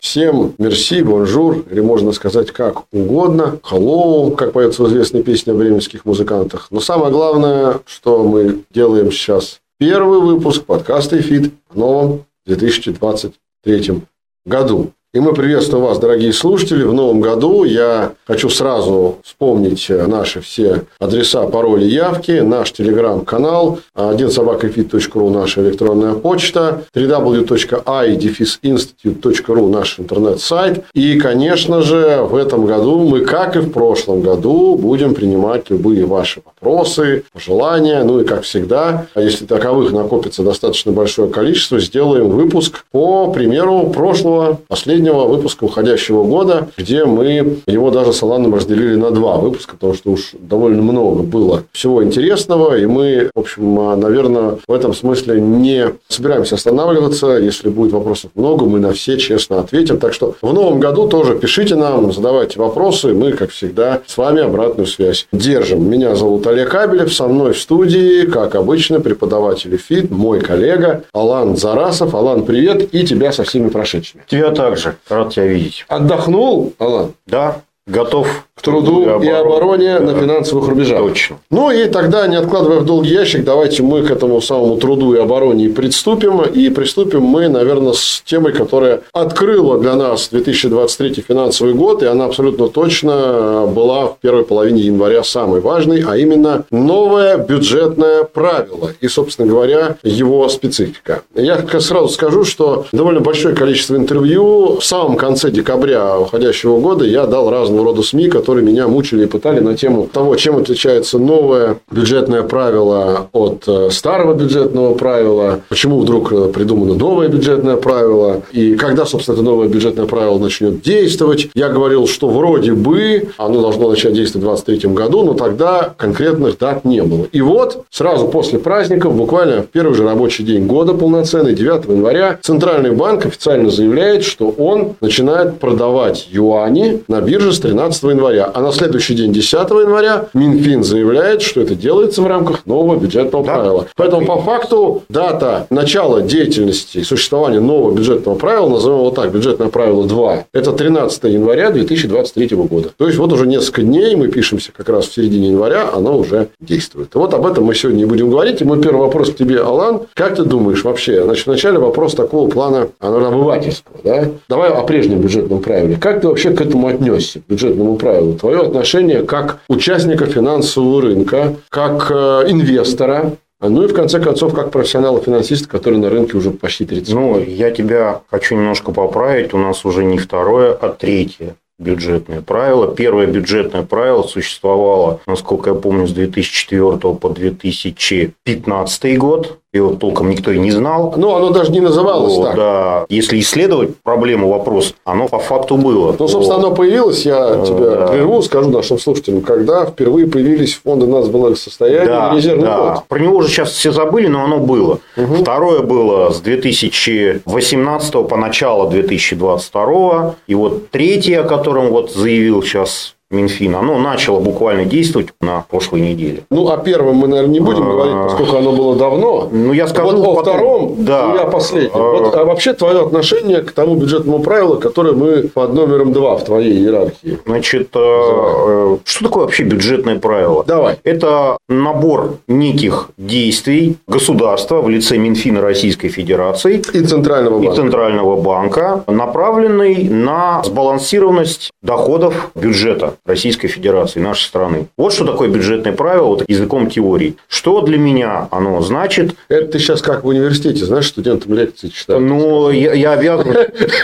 всем мерси, бонжур, или можно сказать как угодно, hello, как поется в известной песне о бременских музыкантах. Но самое главное, что мы делаем сейчас первый выпуск подкаста «Эфит» в новом 2023 году. И мы приветствуем вас, дорогие слушатели, в новом году. Я хочу сразу вспомнить наши все адреса, пароли, явки, наш телеграм-канал, один собакафит.ру наша электронная почта, www.i-institute.ru наш интернет-сайт. И, конечно же, в этом году мы, как и в прошлом году, будем принимать любые ваши вопросы, пожелания. Ну и, как всегда, если таковых накопится достаточно большое количество, сделаем выпуск по примеру прошлого, последнего последнего выпуска уходящего года, где мы его даже с Аланом разделили на два выпуска, потому что уж довольно много было всего интересного, и мы, в общем, наверное, в этом смысле не собираемся останавливаться. Если будет вопросов много, мы на все честно ответим. Так что в новом году тоже пишите нам, задавайте вопросы, мы, как всегда, с вами обратную связь держим. Меня зовут Олег Кабелев, со мной в студии, как обычно, преподаватель ФИТ, мой коллега Алан Зарасов. Алан, привет, и тебя со всеми прошедшими. Тебя также. Рад тебя видеть. Отдохнул, Алан? Да, готов к труду и обороне, да. на финансовых рубежах. Точно. Ну и тогда, не откладывая в долгий ящик, давайте мы к этому самому труду и обороне приступим. И приступим мы, наверное, с темой, которая открыла для нас 2023 финансовый год, и она абсолютно точно была в первой половине января самой важной, а именно новое бюджетное правило и, собственно говоря, его специфика. Я сразу скажу, что довольно большое количество интервью в самом конце декабря уходящего года я дал разного рода СМИ, которые меня мучили и пытали на тему того, чем отличается новое бюджетное правило от э, старого бюджетного правила, почему вдруг э, придумано новое бюджетное правило, и когда, собственно, это новое бюджетное правило начнет действовать. Я говорил, что вроде бы оно должно начать действовать в 2023 году, но тогда конкретных дат не было. И вот сразу после праздников, буквально в первый же рабочий день года полноценный, 9 января, Центральный банк официально заявляет, что он начинает продавать юани на бирже 13 января. А на следующий день, 10 января, Минфин заявляет, что это делается в рамках нового бюджетного да. правила. Поэтому, по факту, дата начала деятельности и существования нового бюджетного правила, назовем его так, бюджетное правило 2, это 13 января 2023 года. То есть, вот уже несколько дней, мы пишемся как раз в середине января, оно уже действует. И вот об этом мы сегодня и будем говорить. И мой первый вопрос к тебе, Алан. Как ты думаешь вообще? Значит, вначале вопрос такого плана, наверное, обывательского. Да? Давай о прежнем бюджетном правиле. Как ты вообще к этому отнесся, бюджетному правилу? твое отношение как участника финансового рынка, как э, инвестора, ну и в конце концов, как профессионала-финансиста, который на рынке уже почти 30 лет. Ну, я тебя хочу немножко поправить. У нас уже не второе, а третье бюджетное правило. Первое бюджетное правило существовало, насколько я помню, с 2004 по 2015 год его толком никто и не знал. Ну, оно даже не называлось вот, так. Да. Если исследовать проблему, вопрос, оно по факту было. Ну, собственно, вот. оно появилось, я тебя да. прерву, скажу нашим слушателям, когда впервые появились фонды нацблагосостояния да, и резервный да. фонд. Про него уже сейчас все забыли, но оно было. Угу. Второе было с 2018 по начало 2022. И вот третье, о котором вот заявил сейчас Минфина, оно начало буквально действовать на прошлой неделе. Ну, о первом мы, наверное, не будем говорить, поскольку оно было давно. Ну, я скажу вот о втором, да. я последний. Вот, а вообще твое отношение к тому бюджетному правилу, которое мы под номером два в твоей иерархии. Значит, э, что такое вообще бюджетное правило? Давай. Это набор неких действий государства в лице Минфина Российской Федерации и Центрального банка, и Центрального банка направленный на сбалансированность доходов бюджета. Российской Федерации, нашей страны. Вот что такое бюджетное правило вот, языком теории. Что для меня оно значит? Это ты сейчас как в университете, знаешь, студентам лекции читаешь. Ну, я, я обязан.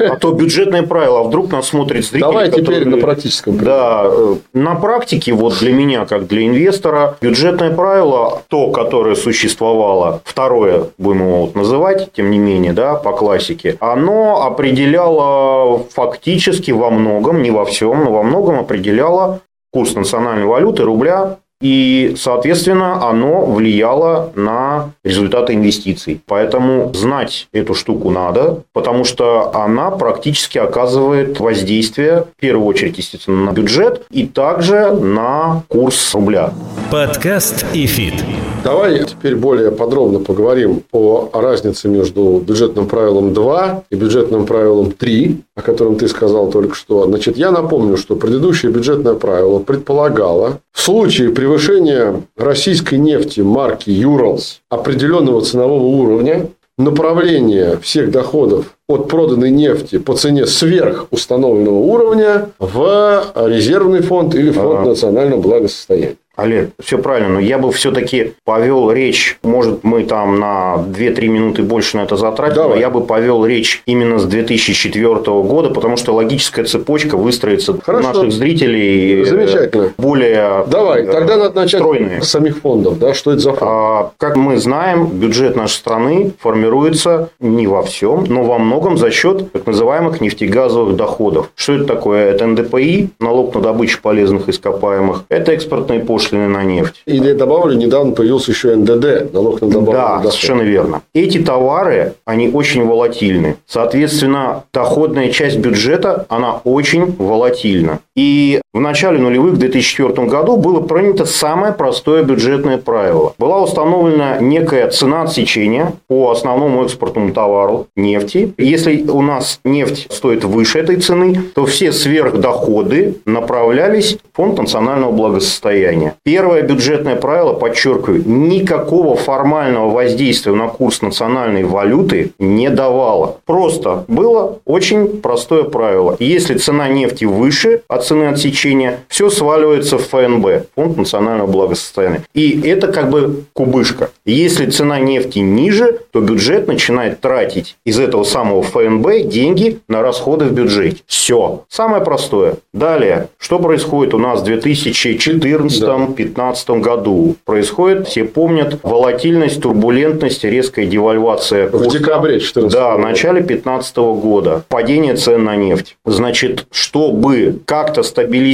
А то бюджетное правило, а вдруг нас смотрит зритель. Давай теперь на практическом. Да, э, на практике, вот для меня, как для инвестора, бюджетное правило, то, которое существовало, второе, будем его вот называть, тем не менее, да, по классике, оно определяло фактически во многом, не во всем, но во многом определяло курс национальной валюты рубля и, соответственно, оно влияло на результаты инвестиций. Поэтому знать эту штуку надо, потому что она практически оказывает воздействие, в первую очередь, естественно, на бюджет и также на курс рубля. Подкаст и фит. Давай теперь более подробно поговорим о разнице между бюджетным правилом 2 и бюджетным правилом 3, о котором ты сказал только что. Значит, я напомню, что предыдущее бюджетное правило предполагало в случае превышения российской нефти марки «Юралс» определенного ценового уровня направление всех доходов от проданной нефти по цене сверх установленного уровня в резервный фонд или фонд ага. национального благосостояния. Олег, все правильно, но я бы все-таки повел речь, может, мы там на 2-3 минуты больше на это затратим, Давай. но я бы повел речь именно с 2004 года, потому что логическая цепочка выстроится Хорошо. наших зрителей э, Замечательно. более Давай, э, тогда надо начать стройные. с самих фондов. Да? Что это за фонд? А, как мы знаем, бюджет нашей страны формируется не во всем, но во многом за счет так называемых нефтегазовых доходов. Что это такое? Это НДПИ, налог на добычу полезных ископаемых, это экспортные пошлины, пошлины на нефть. И я добавлю, недавно появился еще НДД, налог на добавленную Да, доход. совершенно верно. Эти товары, они очень волатильны. Соответственно, доходная часть бюджета, она очень волатильна. И в начале нулевых, в 2004 году, было принято самое простое бюджетное правило. Была установлена некая цена отсечения по основному экспортному товару нефти. Если у нас нефть стоит выше этой цены, то все сверхдоходы направлялись в фонд национального благосостояния. Первое бюджетное правило, подчеркиваю, никакого формального воздействия на курс национальной валюты не давало. Просто было очень простое правило. Если цена нефти выше от цены отсечения, все сваливается в ФНБ, Фонд национального благосостояния. И это как бы кубышка. Если цена нефти ниже, то бюджет начинает тратить из этого самого ФНБ деньги на расходы в бюджете. Все. Самое простое. Далее, что происходит у нас в 2014 да. 2015 году. Происходит, все помнят, волатильность, турбулентность, резкая девальвация курса. В декабре 2014 Да, в начале 2015 года. Падение цен на нефть. Значит, чтобы как-то стабилизировать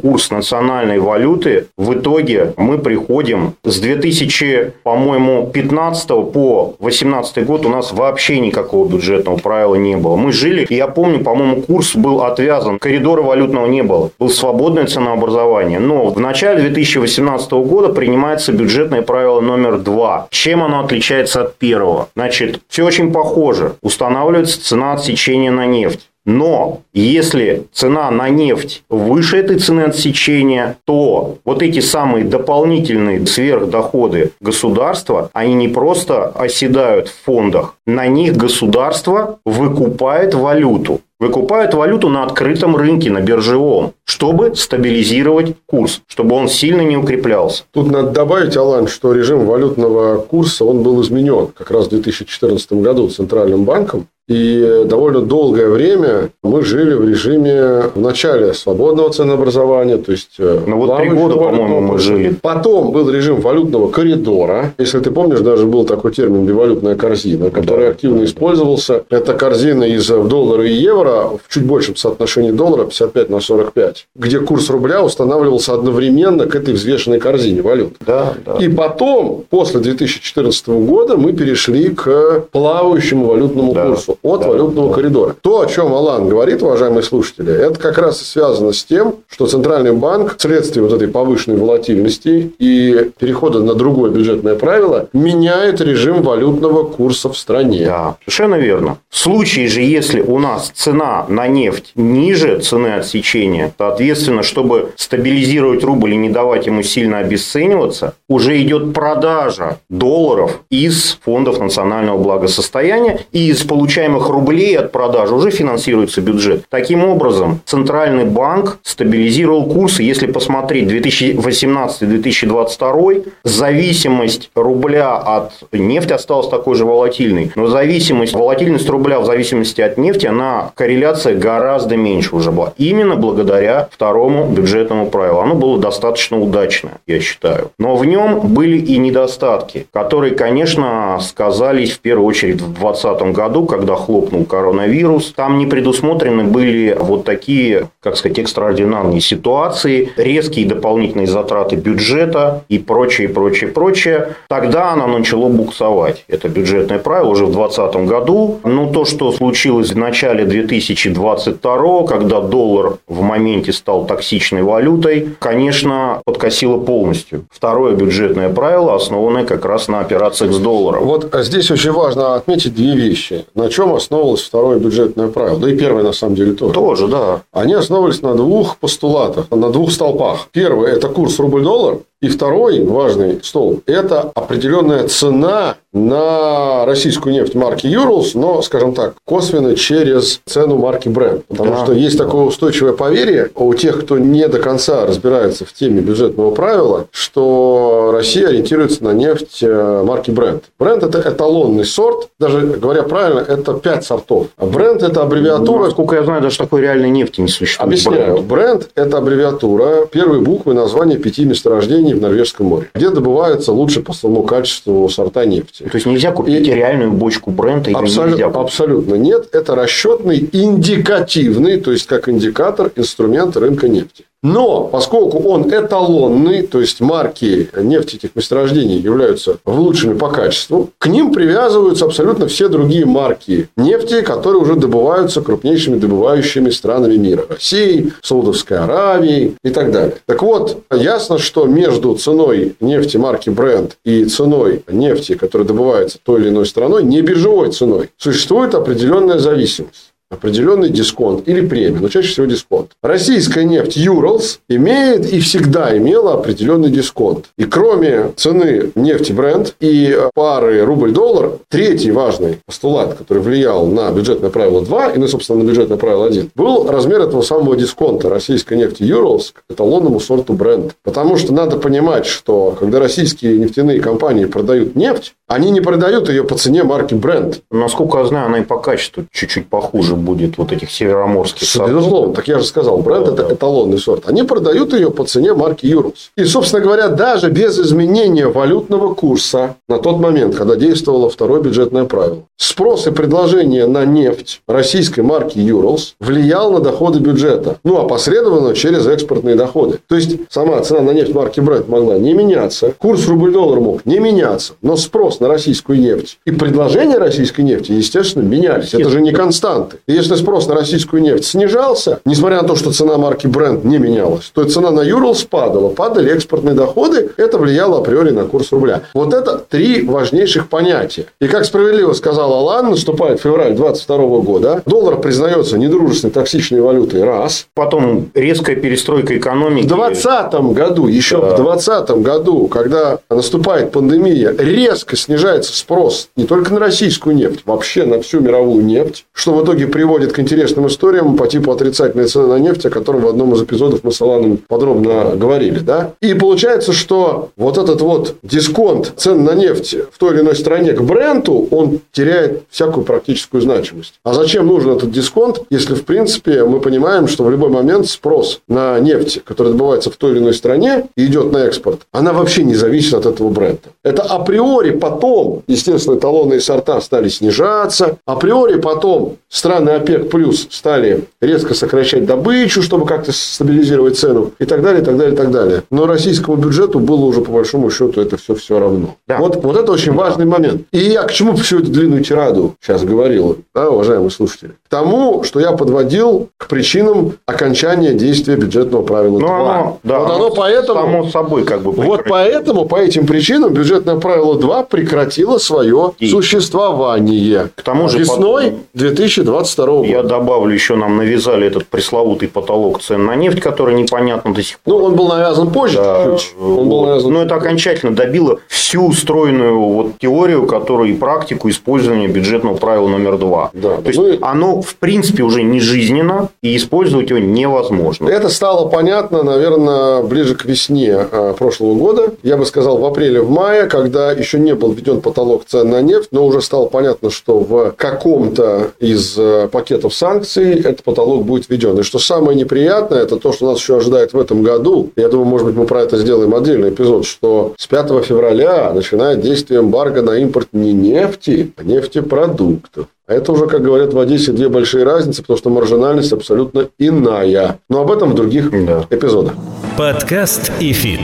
курс национальной валюты, в итоге мы приходим с 2000, по-моему, 15 по 18 год у нас вообще никакого бюджетного правила не было. Мы жили, я помню, по-моему, курс был отвязан, коридора валютного не было. Было свободное ценообразование. Но в начале 2000 2018 года принимается бюджетное правило номер два. Чем оно отличается от первого? Значит, все очень похоже. Устанавливается цена отсечения на нефть. Но если цена на нефть выше этой цены отсечения, то вот эти самые дополнительные сверхдоходы государства, они не просто оседают в фондах, на них государство выкупает валюту выкупают валюту на открытом рынке, на биржевом, чтобы стабилизировать курс, чтобы он сильно не укреплялся. Тут надо добавить, Алан, что режим валютного курса он был изменен как раз в 2014 году Центральным банком. И довольно долгое время мы жили в режиме в начале свободного ценообразования, то есть э, ну вот три года, по-моему, мы жили. Потом был режим валютного коридора. Если ты помнишь, даже был такой термин «бивалютная корзина», который да, активно да, использовался. Это корзина из доллара и евро в чуть большем соотношении доллара 55 на 45, где курс рубля устанавливался одновременно к этой взвешенной корзине валют. Да, да. И потом, после 2014 года, мы перешли к плавающему валютному да. курсу от да, валютного да. коридора. То, о чем Алан говорит, уважаемые слушатели, это как раз и связано с тем, что Центральный банк вследствие вот этой повышенной волатильности и перехода на другое бюджетное правило меняет режим валютного курса в стране. Да, совершенно верно. В случае же, если у нас цена на нефть ниже цены отсечения, соответственно, чтобы стабилизировать рубль и не давать ему сильно обесцениваться, уже идет продажа долларов из фондов национального благосостояния и из получания получаемых рублей от продажи уже финансируется бюджет. Таким образом, Центральный банк стабилизировал курсы. Если посмотреть 2018-2022, зависимость рубля от нефти осталась такой же волатильной. Но зависимость, волатильность рубля в зависимости от нефти, она корреляция гораздо меньше уже была. Именно благодаря второму бюджетному правилу. Оно было достаточно удачное, я считаю. Но в нем были и недостатки, которые, конечно, сказались в первую очередь в 2020 году, когда хлопнул коронавирус. Там не предусмотрены были вот такие, как сказать, экстраординарные ситуации, резкие дополнительные затраты бюджета и прочее, прочее, прочее. Тогда оно начало буксовать. Это бюджетное правило уже в 2020 году. Но то, что случилось в начале 2022, когда доллар в моменте стал токсичной валютой, конечно, подкосило полностью. Второе бюджетное правило, основанное как раз на операциях с долларом. Вот здесь очень важно отметить две вещи. На чем основывалось второе бюджетное правило? Да и первое, на самом деле, тоже. Тоже, да. Они основывались на двух постулатах, на двух столпах. Первый – это курс рубль-доллар. И второй важный столб – это определенная цена на российскую нефть марки Юрлс, но, скажем так, косвенно через цену марки Brent. Потому да. что есть такое устойчивое поверье у тех, кто не до конца разбирается в теме бюджетного правила, что Россия ориентируется на нефть э, марки Brent. Brent – это эталонный сорт, даже говоря правильно, это пять сортов. А Brent – это аббревиатура… Ну, насколько я знаю, даже такой реальной нефти не существует. Объясняю. Brent, это аббревиатура первой буквы названия пяти месторождений в Норвежском море, где добываются лучше по своему качеству сорта нефти. То есть нельзя купить и... реальную бочку бренда абсолютно, нельзя абсолютно нет. Это расчетный индикативный, то есть как индикатор инструмент рынка нефти. Но поскольку он эталонный, то есть марки нефти этих месторождений являются лучшими по качеству, к ним привязываются абсолютно все другие марки нефти, которые уже добываются крупнейшими добывающими странами мира. Россией, Саудовской Аравией и так далее. Так вот, ясно, что между ценой нефти марки Brent и ценой нефти, которая добывается той или иной страной, не биржевой ценой, существует определенная зависимость определенный дисконт или премию, но чаще всего дисконт. Российская нефть Юралс имеет и всегда имела определенный дисконт. И кроме цены нефти бренд и пары рубль-доллар, третий важный постулат, который влиял на бюджетное правило 2 и, ну, собственно, на бюджетное правило 1, был размер этого самого дисконта российской нефти Юралс к эталонному сорту бренд. Потому что надо понимать, что когда российские нефтяные компании продают нефть, они не продают ее по цене марки бренд. Насколько я знаю, она и по качеству чуть-чуть похуже будет вот этих североморских сортов. Безусловно. Так я же сказал, бренд да, это да. эталонный сорт. Они продают ее по цене марки Юрус. И, собственно говоря, даже без изменения валютного курса на тот момент, когда действовало второе бюджетное правило, спрос и предложение на нефть российской марки Юрус влиял на доходы бюджета. Ну, опосредованно через экспортные доходы. То есть, сама цена на нефть марки Brent могла не меняться, курс рубль-доллар мог не меняться, но спрос на российскую нефть и предложение российской нефти, естественно, менялись. Это же не константы. Если спрос на российскую нефть снижался, несмотря на то, что цена марки Brent не менялась, то цена на Юрл спадала, падали экспортные доходы, это влияло априори на курс рубля. Вот это три важнейших понятия. И как справедливо сказал Алан, наступает февраль 22 года, доллар признается недружественной токсичной валютой, раз. Потом резкая перестройка экономики. В 2020 году, еще да. в 2020 году, когда наступает пандемия, резко снижается спрос не только на российскую нефть, вообще на всю мировую нефть, что в итоге приводит к интересным историям по типу отрицательной цены на нефть, о котором в одном из эпизодов мы с Аланом подробно говорили. Да? И получается, что вот этот вот дисконт цен на нефть в той или иной стране к бренду, он теряет всякую практическую значимость. А зачем нужен этот дисконт, если, в принципе, мы понимаем, что в любой момент спрос на нефть, которая добывается в той или иной стране и идет на экспорт, она вообще не зависит от этого бренда. Это априори потом, естественно, эталонные сорта стали снижаться, априори потом страны страны ОПЕК плюс стали резко сокращать добычу, чтобы как-то стабилизировать цену и так далее, и так далее, и так далее. Но российскому бюджету было уже по большому счету это все все равно. Да. Вот, вот это очень важный момент. И я к чему всю эту длинную тираду сейчас говорил, да, уважаемые слушатели? К тому, что я подводил к причинам окончания действия бюджетного правила ну, 2. Оно, да, вот оно поэтому, само собой как бы Вот поэтому, по этим причинам, бюджетное правило 2 прекратило свое и. существование. К тому же весной 2020 22 года. Я добавлю, еще нам навязали этот пресловутый потолок цен на нефть, который непонятно до сих пор. Ну, он был навязан позже да, чуть-чуть. Он был навязан... Но это окончательно добило всю устроенную вот теорию, которую и практику использования бюджетного правила номер два. Да. То есть, ну, оно, в принципе, уже не жизненно, и использовать его невозможно. Это стало понятно, наверное, ближе к весне а, прошлого года. Я бы сказал, в апреле, в мае, когда еще не был введен потолок цен на нефть, но уже стало понятно, что в каком-то из э, пакетов санкций этот потолок будет введен. И что самое неприятное, это то, что нас еще ожидает в этом году. Я думаю, может быть, мы про это сделаем отдельный эпизод, что с 5 февраля начинает действие эмбарго на импорт не нефти, а нефтепродуктов. А это уже, как говорят в Одессе, две большие разницы, потому что маржинальность абсолютно иная. Но об этом в других да. эпизодах. Подкаст и фит.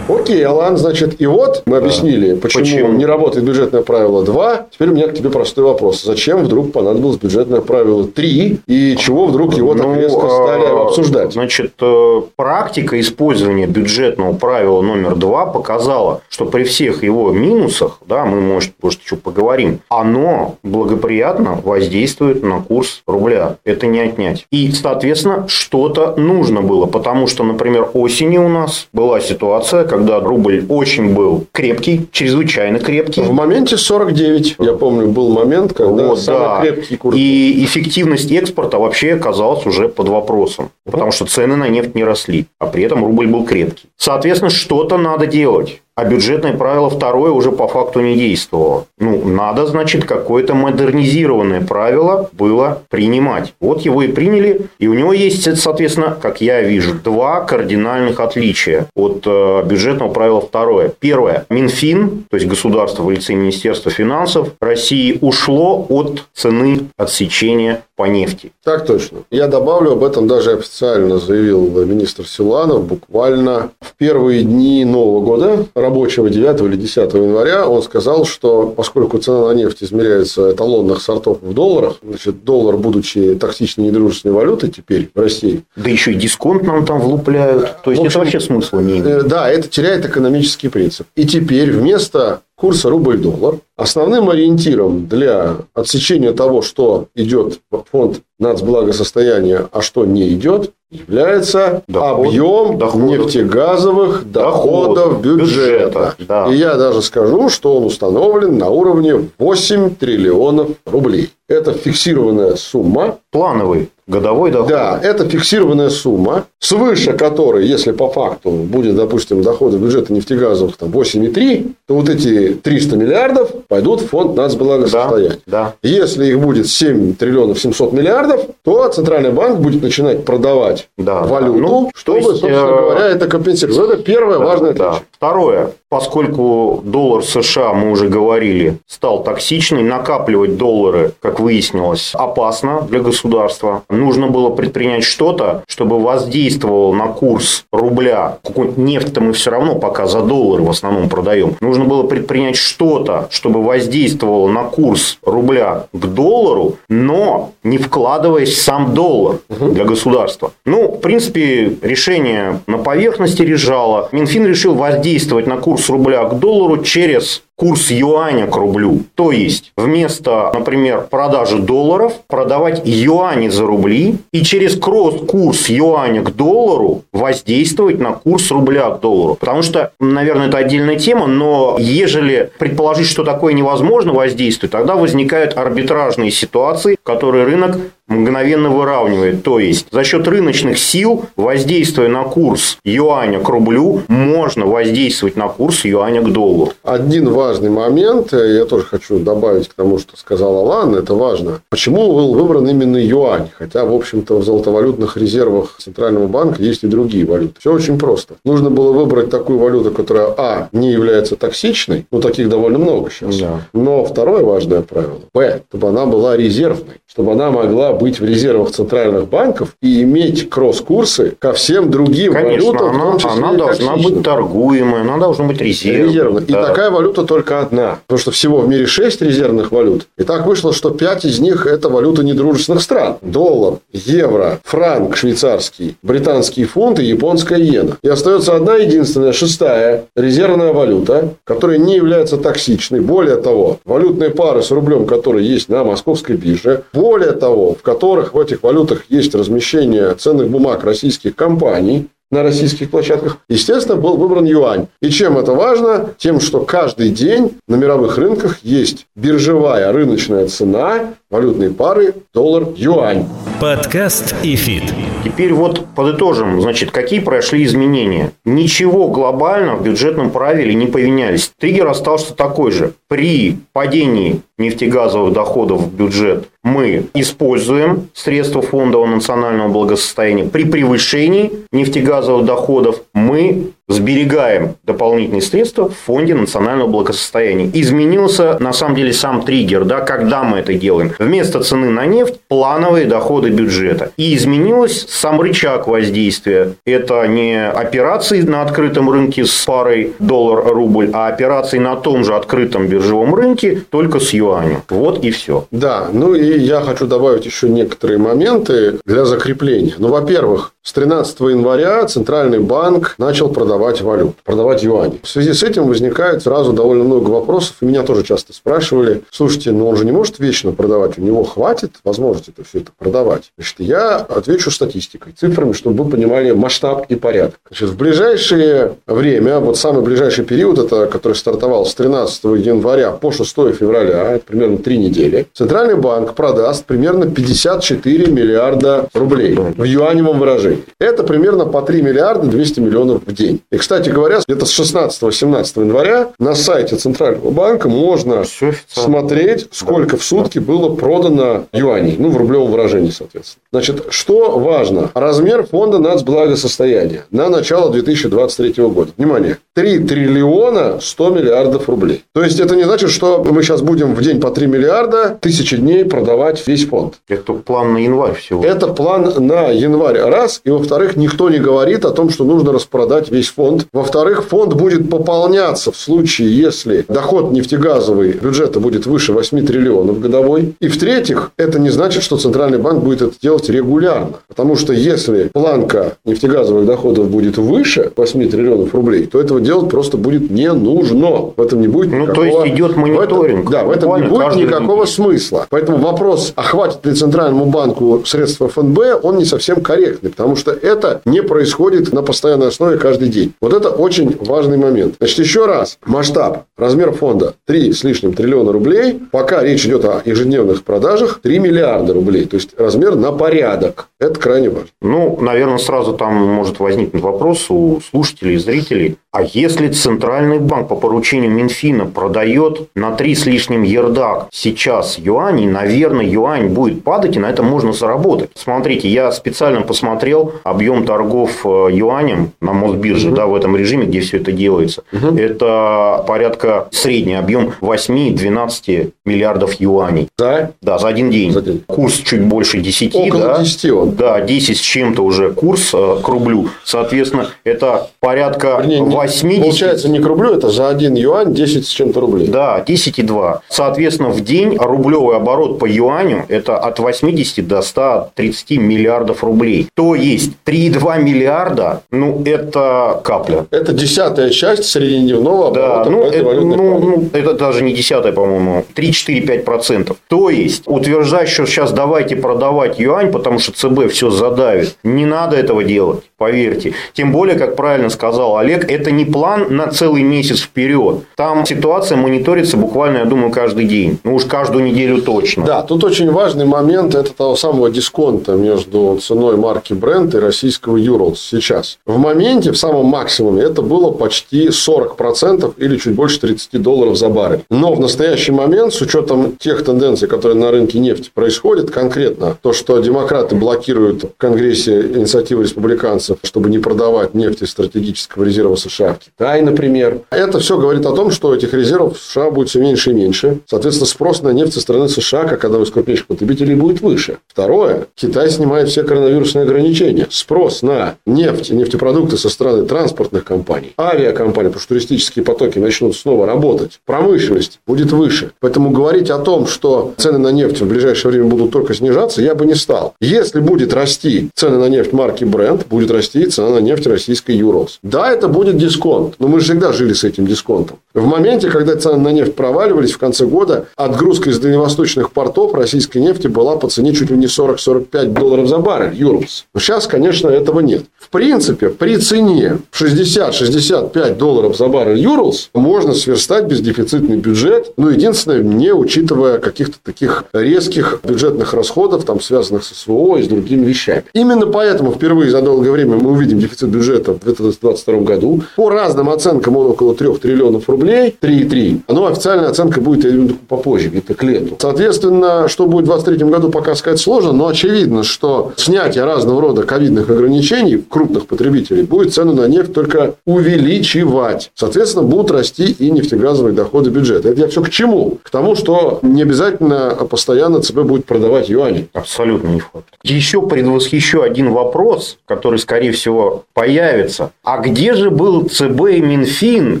Окей, Алан, значит, и вот мы объяснили, почему, почему не работает бюджетное правило 2. Теперь у меня к тебе простой вопрос. Зачем вдруг понадобилось бюджетное правило 3? И чего вдруг его так ну, резко стали а, обсуждать? Значит, э, практика использования бюджетного правила номер 2 показала, что при всех его минусах, да, мы, может, может еще поговорим, оно благоприятно воздействует на курс рубля. Это не отнять. И, соответственно, что-то нужно было, потому что, например, осенью у нас была ситуация, когда когда рубль очень был крепкий, чрезвычайно крепкий. В моменте 49, я помню, был момент, когда вот, самый да. крепкий курс. И эффективность экспорта вообще оказалась уже под вопросом, потому что цены на нефть не росли, а при этом рубль был крепкий. Соответственно, что-то надо делать а бюджетное правило второе уже по факту не действовало. Ну, надо, значит, какое-то модернизированное правило было принимать. Вот его и приняли, и у него есть, соответственно, как я вижу, два кардинальных отличия от э, бюджетного правила второе. Первое. Минфин, то есть государство в лице Министерства финансов России ушло от цены отсечения по нефти. Так точно. Я добавлю, об этом даже официально заявил министр Силанов буквально в первые дни Нового года рабочего 9 или 10 января он сказал, что поскольку цена на нефть измеряется эталонных сортов в долларах, значит, доллар, будучи токсичной недружественной валютой теперь в России. Да еще и дисконт нам там влупляют. То есть, общем, это вообще смысла не имеет. Э, да, это теряет экономический принцип. И теперь вместо курса рубль-доллар основным ориентиром для отсечения того, что идет в фонд нацблагосостояния, а что не идет, является Доход, объем доходов, нефтегазовых доходов, доходов бюджета. бюджета да. И я даже скажу, что он установлен на уровне 8 триллионов рублей. Это фиксированная сумма. Плановый годовой доход. Да, это фиксированная сумма, свыше которой, если по факту будет, допустим, доходы бюджета нефтегазовых там 8,3, то вот эти 300 миллиардов пойдут в фонд нацблагосостояния. Да, да. Если их будет 7 триллионов 700 миллиардов, то Центральный банк будет начинать продавать да, валюту, ну, чтобы, есть, собственно э, говоря, это компенсировать. Это первое да, важное да. отличие. Второе. Поскольку доллар США, мы уже говорили, стал токсичный, накапливать доллары, как выяснилось, опасно для государства. Нужно было предпринять что-то, чтобы воздействовало на курс рубля. Нефть-то мы все равно пока за доллары в основном продаем. Нужно было предпринять что-то, чтобы воздействовало на курс рубля к доллару, но не вкладываясь в сам доллар для государства. Ну, в принципе, решение на поверхности лежало. Минфин решил воздействовать на курс рубля к доллару через курс юаня к рублю. То есть, вместо, например, продажи долларов, продавать юани за рубли и через кросс-курс юаня к доллару воздействовать на курс рубля к доллару. Потому что, наверное, это отдельная тема, но ежели предположить, что такое невозможно воздействовать, тогда возникают арбитражные ситуации, которые рынок мгновенно выравнивает. То есть, за счет рыночных сил, воздействуя на курс юаня к рублю, можно воздействовать на курс юаня к доллару. Один важный момент, э, я тоже хочу добавить к тому, что сказал Алан, это важно. Почему был выбран именно юань? Хотя, в общем-то, в золотовалютных резервах Центрального банка есть и другие валюты. Все очень просто. Нужно было выбрать такую валюту, которая, а, не является токсичной, ну, таких довольно много сейчас. Да. Но второе важное правило, б, чтобы она была резервной, чтобы она могла быть в резервах центральных банков и иметь кросс-курсы ко всем другим Конечно, валютам, она, в том числе она должна быть торгуемая, она должна быть резервной. резервной. Да. И такая валюта только одна. Потому что всего в мире 6 резервных валют. И так вышло, что 5 из них это валюты недружественных стран. Доллар, евро, франк швейцарский, британский фунт и японская иена. И остается одна единственная, шестая резервная валюта, которая не является токсичной. Более того, валютные пары с рублем, которые есть на московской бирже. Более того, в которых в этих валютах есть размещение ценных бумаг российских компаний, на российских площадках, естественно, был выбран юань. И чем это важно? Тем, что каждый день на мировых рынках есть биржевая рыночная цена валютной пары доллар-юань. Подкаст и фит. Теперь вот подытожим, значит, какие прошли изменения. Ничего глобального в бюджетном правиле не поменялись. Триггер остался такой же. При падении нефтегазовых доходов в бюджет мы используем средства фондового национального благосостояния. При превышении нефтегазовых доходов мы сберегаем дополнительные средства в фонде национального благосостояния. Изменился, на самом деле, сам триггер, да, когда мы это делаем. Вместо цены на нефть – плановые доходы бюджета. И изменилось сам рычаг воздействия. Это не операции на открытом рынке с парой доллар-рубль, а операции на том же открытом биржевом рынке, только с юанем. Вот и все. Да, ну и я хочу добавить еще некоторые моменты для закрепления. Ну, во-первых, с 13 января Центральный банк начал продавать валюту, продавать юани. В связи с этим возникает сразу довольно много вопросов. И меня тоже часто спрашивали, слушайте, ну он же не может вечно продавать, у него хватит возможности это все это продавать. Значит, я отвечу статистикой, цифрами, чтобы вы понимали масштаб и порядок. Значит, в ближайшее время, вот самый ближайший период, это который стартовал с 13 января по 6 февраля, это примерно три недели, Центральный банк продаст примерно 54 миллиарда рублей в юаневом выражении. Это примерно по 3 миллиарда 200 миллионов в день. И, кстати говоря, где-то с 16-17 января на сайте Центрального банка можно смотреть, сколько в сутки было продано юаней. Ну, в рублевом выражении, соответственно. Значит, что важно? Размер фонда нацблагосостояния на начало 2023 года. Внимание. 3 триллиона 100 миллиардов рублей. То есть, это не значит, что мы сейчас будем в день по 3 миллиарда тысячи дней продавать весь фонд. Это план на январь всего. Это план на январь. Раз. И, во-вторых, никто не говорит о том, что нужно распродать весь фонд. Во-вторых, фонд будет пополняться в случае, если доход нефтегазовый бюджета будет выше 8 триллионов годовой. И, в-третьих, это не значит, что Центральный банк будет это делать регулярно. Потому что, если планка нефтегазовых доходов будет выше 8 триллионов рублей, то этого делать просто будет не нужно. В этом не будет никакого... Ну, то есть, идет мониторинг. В этом, да, в этом не будет никакого неделю. смысла. Поэтому вопрос, а хватит ли Центральному банку средства ФНБ, он не совсем корректный. Потому что это не происходит на постоянной основе каждый день. Вот это очень важный момент. Значит, еще раз. Масштаб, размер фонда 3 с лишним триллиона рублей. Пока речь идет о ежедневных продажах 3 миллиарда рублей. То есть, размер на порядок. Это крайне важно. Ну, наверное, сразу там может возникнуть вопрос у слушателей зрителей. А если Центральный банк по поручению Минфина продает на 3 с лишним ердак сейчас юаней, наверное, юань будет падать, и на этом можно заработать. Смотрите, я специально посмотрел объем торгов э, юанем на Мосбирже, угу. да, в этом режиме, где все это делается. Угу. Это порядка средний объем 8-12 миллиардов юаней. Да? Да, за один день. За день. Курс чуть больше 10. Около да? 10 он. Да, 10 с чем-то уже курс э, к рублю. Соответственно, это порядка Вернее, 80. Получается, не к рублю, это за один юань 10 с чем-то рублей. Да, 10,2. Соответственно, в день рублевый оборот по юаню это от 80 до 130 миллиардов рублей. То есть 3,2 миллиарда, ну, это капля. Это десятая часть среднедневного оборота. Да, ну, это, ну, ну, это даже не десятая, по-моему, 3-4-5%. То есть, утверждать, что сейчас давайте продавать юань, потому что ЦБ все задавит, не надо этого делать поверьте. Тем более, как правильно сказал Олег, это не план на целый месяц вперед. Там ситуация мониторится буквально, я думаю, каждый день. Ну уж каждую неделю точно. Да, тут очень важный момент это того самого дисконта между ценой марки бренд и российского Юрлс сейчас. В моменте, в самом максимуме, это было почти 40% или чуть больше 30 долларов за баррель. Но в настоящий момент, с учетом тех тенденций, которые на рынке нефти происходят, конкретно то, что демократы блокируют в Конгрессе инициативы республиканцев чтобы не продавать нефть из стратегического резерва США в Китай, например. Это все говорит о том, что этих резервов в США будет все меньше и меньше. Соответственно, спрос на нефть со стороны США, как одного из крупнейших потребителей, будет выше. Второе. Китай снимает все коронавирусные ограничения. Спрос на нефть и нефтепродукты со стороны транспортных компаний, авиакомпаний, потому что туристические потоки начнут снова работать. Промышленность будет выше. Поэтому говорить о том, что цены на нефть в ближайшее время будут только снижаться, я бы не стал. Если будет расти цены на нефть марки Brent, будет расти цена на нефть российской Юрос. Да, это будет дисконт, но мы же всегда жили с этим дисконтом. В моменте, когда цены на нефть проваливались в конце года, отгрузка из дальневосточных портов российской нефти была по цене чуть ли не 40-45 долларов за баррель, Юрос. Но сейчас, конечно, этого нет. В принципе, при цене 60-65 долларов за баррель Юрлс можно сверстать бездефицитный бюджет. Но единственное, не учитывая каких-то таких резких бюджетных расходов, там, связанных с СВО и с другими вещами. Именно поэтому впервые за долгое время мы увидим дефицит бюджета в 2022 году. По разным оценкам он около 3 триллионов рублей, 3,3. Но официальная оценка будет попозже, где-то к лету. Соответственно, что будет в 2023 году, пока сказать сложно, но очевидно, что снятие разного рода ковидных ограничений крупных потребителей будет цену на нефть только увеличивать. Соответственно, будут расти и нефтегазовые доходы бюджета. Это я все к чему? К тому, что не обязательно постоянно ЦБ будет продавать юани. Абсолютно не факт. Еще предвосхищу один вопрос, который, скорее всего, появится. А где же был ЦБ и Минфин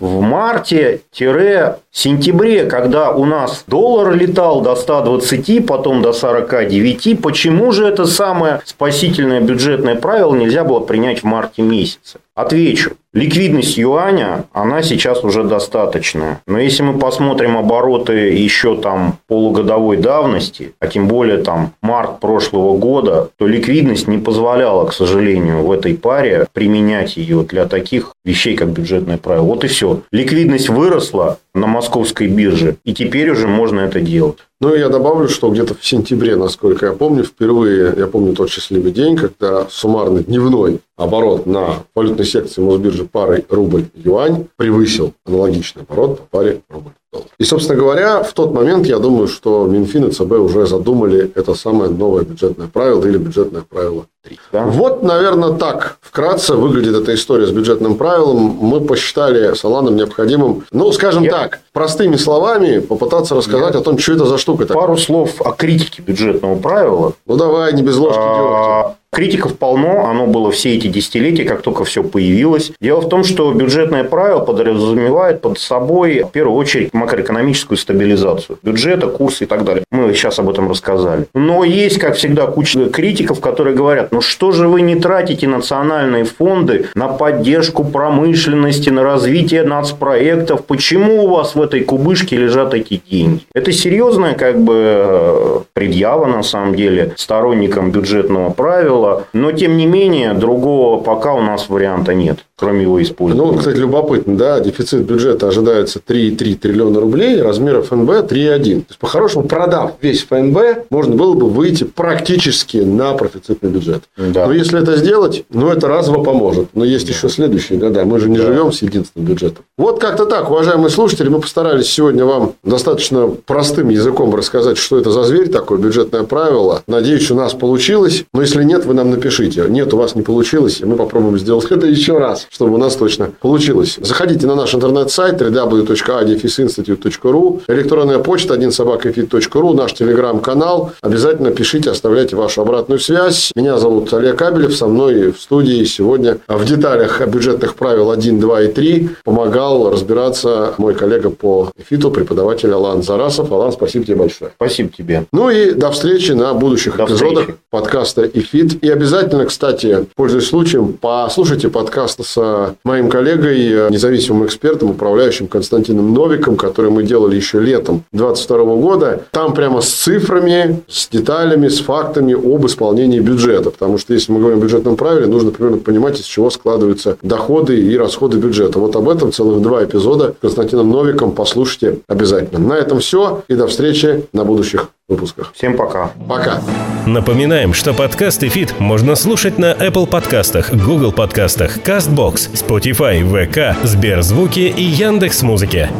в марте-сентябре, когда у нас доллар летал до 120, потом до 49? Почему же это самое спасительное бюджетное правило нельзя было принять в марте месяце? Отвечу. Ликвидность юаня, она сейчас уже достаточная. Но если мы посмотрим обороты еще там полугодовой давности, а тем более там март прошлого года, то ликвидность не позволяла, к сожалению, в этой паре применять ее для таких вещей, как бюджетное правило. Вот и все. Ликвидность выросла на московской бирже, и теперь уже можно это делать. Ну, я добавлю, что где-то в сентябре, насколько я помню, впервые, я помню тот счастливый день, когда суммарный дневной оборот на валютной секции Мосбиржи парой рубль-юань превысил аналогичный оборот по паре рубль. И, собственно говоря, в тот момент я думаю, что Минфин и ЦБ уже задумали это самое новое бюджетное правило или бюджетное правило 3. Да? Вот, наверное, так вкратце выглядит эта история с бюджетным правилом. Мы посчитали с Аланом необходимым, ну, скажем я... так, простыми словами попытаться рассказать я... о том, что это за штука. Пару слов о критике бюджетного правила. Ну, давай, не без ложки а... Критиков полно, оно было все эти десятилетия, как только все появилось. Дело в том, что бюджетное правило подразумевает под собой, в первую очередь, макроэкономическую стабилизацию бюджета, курса и так далее. Мы сейчас об этом рассказали. Но есть, как всегда, куча критиков, которые говорят, ну что же вы не тратите национальные фонды на поддержку промышленности, на развитие нацпроектов? Почему у вас в этой кубышке лежат эти деньги? Это серьезная как бы предъява, на самом деле, сторонникам бюджетного правила. Но, тем не менее, другого пока у нас варианта нет, кроме его использования. Ну, кстати, любопытно, да, дефицит бюджета ожидается 3,3 триллиона рублей, размер ФНБ 3,1. То есть, по-хорошему, продав весь ФНБ, можно было бы выйти практически на профицитный бюджет. Да. Но если это сделать, ну, это разово поможет. Но есть да. еще следующие года. Мы же не да. живем с единственным бюджетом. Вот как-то так, уважаемые слушатели, мы постарались сегодня вам достаточно простым языком рассказать, что это за зверь такое бюджетное правило. Надеюсь, у нас получилось. Но если нет, вы нам напишите. Нет, у вас не получилось, и мы попробуем сделать это еще раз, чтобы у нас точно получилось. Заходите на наш интернет-сайт www.adefиsinstitute.ru, электронная почта 1 собакафит.ру, наш телеграм-канал. Обязательно пишите, оставляйте вашу обратную связь. Меня зовут Олег Кабелев, со мной в студии сегодня в деталях бюджетных правил 1, 2 и 3 помогал разбираться мой коллега по эфиту, преподаватель Алан Зарасов. Алан, спасибо тебе большое. Спасибо тебе. Ну и до встречи на будущих до эпизодах встречи. подкаста «Эфит». И обязательно, кстати, пользуясь случаем, послушайте подкаст с моим коллегой, независимым экспертом, управляющим Константином Новиком, который мы делали еще летом 2022 года. Там прямо с цифрами, с деталями, с фактами об исполнении бюджета. Потому что если мы говорим о бюджетном правиле, нужно примерно понимать, из чего складываются доходы и расходы бюджета. Вот об этом целых два эпизода с Константином Новиком послушайте обязательно. На этом все. И до встречи на будущих выпусках. Всем пока. Пока. Напоминаем, что подкаст и фит можно слушать на Apple подкастах, Google подкастах, CastBox, Spotify, VK, Сберзвуки и Яндекс.Музыке.